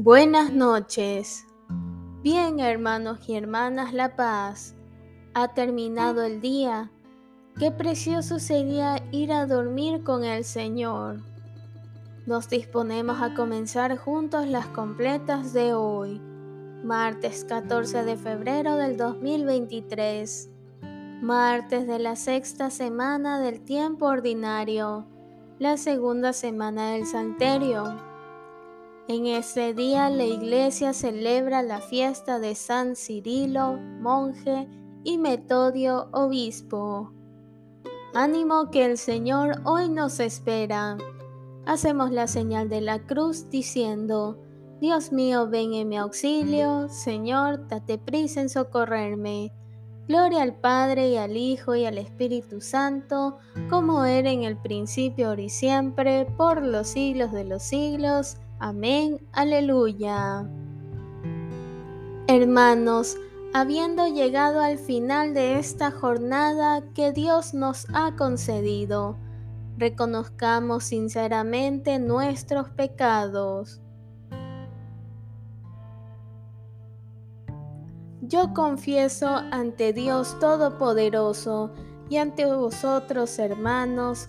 Buenas noches. Bien, hermanos y hermanas La Paz. Ha terminado el día. Qué precioso sería ir a dormir con el Señor. Nos disponemos a comenzar juntos las completas de hoy, martes 14 de febrero del 2023, martes de la sexta semana del tiempo ordinario, la segunda semana del Salterio. En ese día la iglesia celebra la fiesta de San Cirilo, monje, y Metodio, obispo. Ánimo que el Señor hoy nos espera. Hacemos la señal de la cruz diciendo, Dios mío, ven en mi auxilio, Señor, date prisa en socorrerme. Gloria al Padre y al Hijo y al Espíritu Santo, como era en el principio, ahora y siempre, por los siglos de los siglos. Amén, aleluya. Hermanos, habiendo llegado al final de esta jornada que Dios nos ha concedido, reconozcamos sinceramente nuestros pecados. Yo confieso ante Dios Todopoderoso y ante vosotros, hermanos,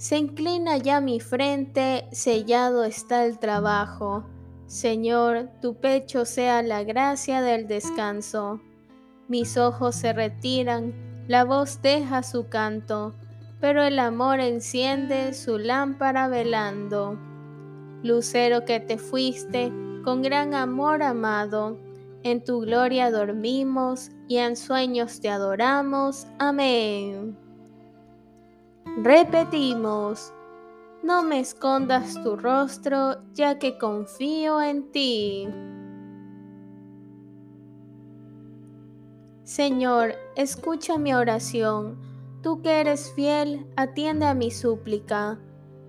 Se inclina ya mi frente, sellado está el trabajo. Señor, tu pecho sea la gracia del descanso. Mis ojos se retiran, la voz deja su canto, pero el amor enciende su lámpara velando. Lucero que te fuiste, con gran amor amado, en tu gloria dormimos y en sueños te adoramos. Amén. Repetimos, no me escondas tu rostro, ya que confío en ti. Señor, escucha mi oración. Tú que eres fiel, atiende a mi súplica.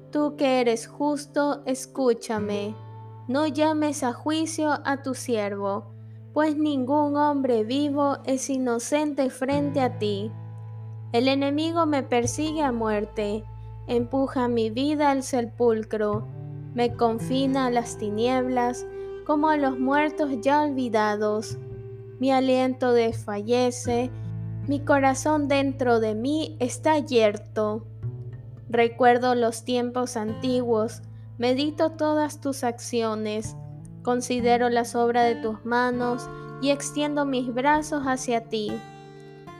Tú que eres justo, escúchame. No llames a juicio a tu siervo, pues ningún hombre vivo es inocente frente a ti. El enemigo me persigue a muerte, empuja mi vida al sepulcro, me confina a las tinieblas como a los muertos ya olvidados. Mi aliento desfallece, mi corazón dentro de mí está yerto. Recuerdo los tiempos antiguos, medito todas tus acciones, considero las obras de tus manos y extiendo mis brazos hacia ti.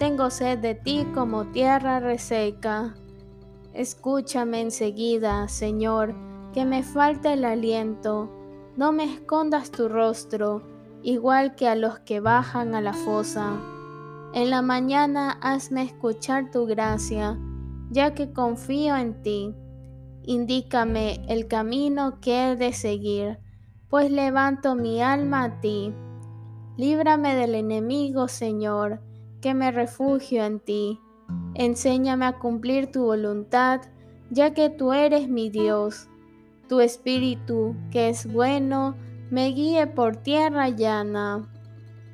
Tengo sed de ti como tierra reseca. Escúchame enseguida, Señor, que me falta el aliento. No me escondas tu rostro, igual que a los que bajan a la fosa. En la mañana hazme escuchar tu gracia, ya que confío en ti. Indícame el camino que he de seguir, pues levanto mi alma a ti. Líbrame del enemigo, Señor que me refugio en ti. Enséñame a cumplir tu voluntad, ya que tú eres mi Dios. Tu espíritu, que es bueno, me guíe por tierra llana.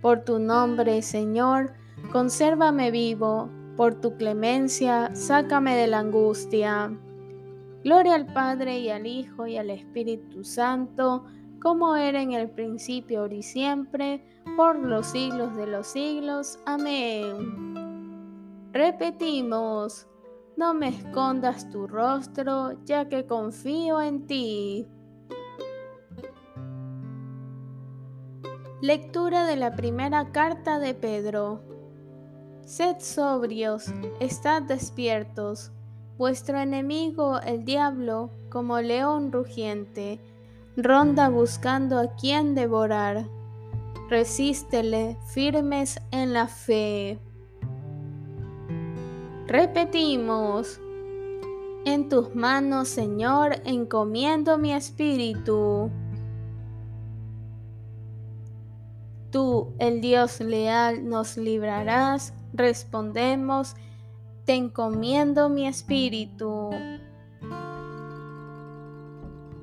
Por tu nombre, Señor, consérvame vivo, por tu clemencia, sácame de la angustia. Gloria al Padre y al Hijo y al Espíritu Santo, como era en el principio, ahora y siempre, por los siglos de los siglos. Amén. Repetimos, no me escondas tu rostro, ya que confío en ti. Lectura de la primera carta de Pedro. Sed sobrios, estad despiertos. Vuestro enemigo, el diablo, como león rugiente, ronda buscando a quien devorar. Resístele firmes en la fe. Repetimos, en tus manos, Señor, encomiendo mi espíritu. Tú, el Dios leal, nos librarás. Respondemos, te encomiendo mi espíritu.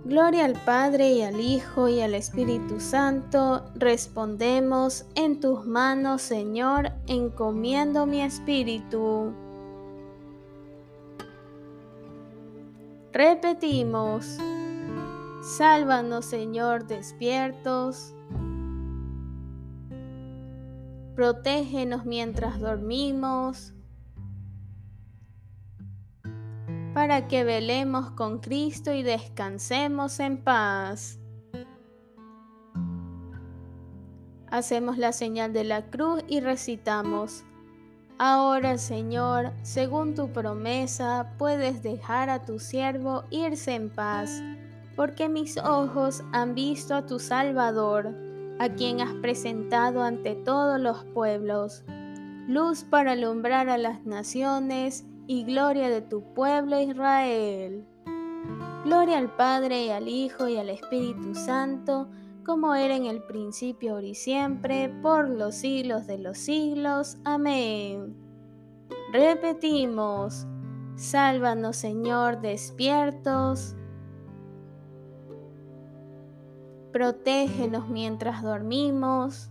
Gloria al Padre y al Hijo y al Espíritu Santo. Respondemos, en tus manos, Señor, encomiendo mi espíritu. Repetimos, sálvanos, Señor, despiertos. Protégenos mientras dormimos. Para que velemos con Cristo y descansemos en paz. Hacemos la señal de la cruz y recitamos. Ahora, Señor, según tu promesa, puedes dejar a tu siervo irse en paz, porque mis ojos han visto a tu Salvador, a quien has presentado ante todos los pueblos, luz para alumbrar a las naciones y gloria de tu pueblo Israel. Gloria al Padre y al Hijo y al Espíritu Santo, como era en el principio, ahora y siempre, por los siglos de los siglos. Amén. Repetimos, sálvanos Señor despiertos. Protégenos mientras dormimos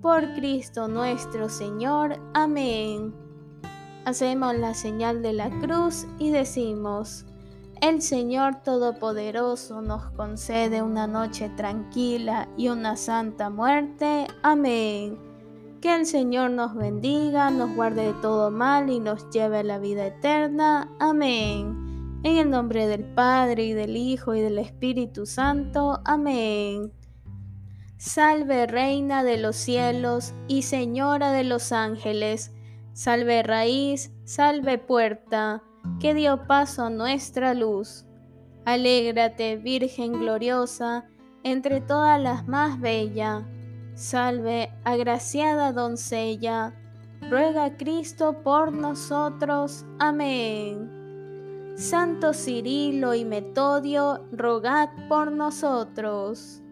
por Cristo nuestro Señor. Amén. Hacemos la señal de la cruz y decimos, el Señor Todopoderoso nos concede una noche tranquila y una santa muerte. Amén. Que el Señor nos bendiga, nos guarde de todo mal y nos lleve a la vida eterna. Amén. En el nombre del Padre y del Hijo y del Espíritu Santo. Amén. Salve Reina de los cielos y Señora de los ángeles, salve raíz, salve puerta, que dio paso a nuestra luz. Alégrate, Virgen gloriosa, entre todas las más bella. Salve, agraciada doncella, ruega Cristo por nosotros. Amén. Santo Cirilo y Metodio, rogad por nosotros.